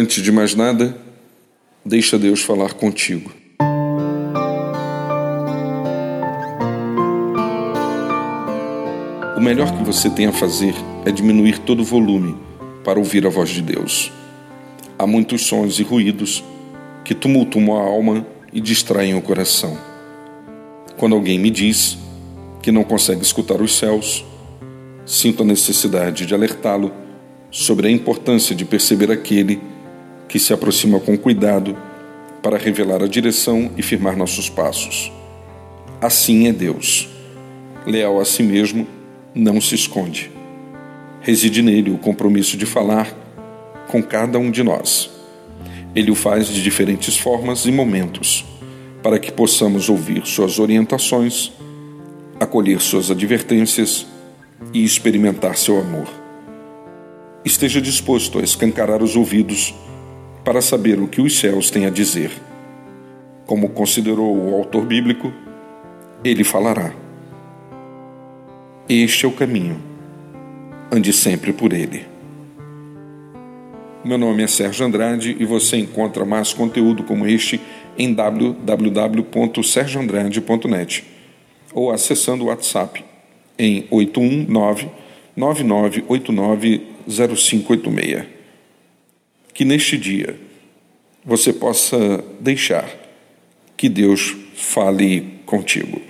Antes de mais nada, deixa Deus falar contigo. O melhor que você tem a fazer é diminuir todo o volume para ouvir a voz de Deus. Há muitos sons e ruídos que tumultuam a alma e distraem o coração. Quando alguém me diz que não consegue escutar os céus, sinto a necessidade de alertá-lo sobre a importância de perceber aquele que se aproxima com cuidado para revelar a direção e firmar nossos passos. Assim é Deus. Leal a si mesmo, não se esconde. Reside nele o compromisso de falar com cada um de nós. Ele o faz de diferentes formas e momentos, para que possamos ouvir suas orientações, acolher suas advertências e experimentar seu amor. Esteja disposto a escancarar os ouvidos para saber o que os céus têm a dizer. Como considerou o autor bíblico, ele falará. Este é o caminho. Ande sempre por ele. Meu nome é Sérgio Andrade e você encontra mais conteúdo como este em www.sergioandrade.net ou acessando o WhatsApp em 819 9989 0586. Que neste dia você possa deixar que Deus fale contigo.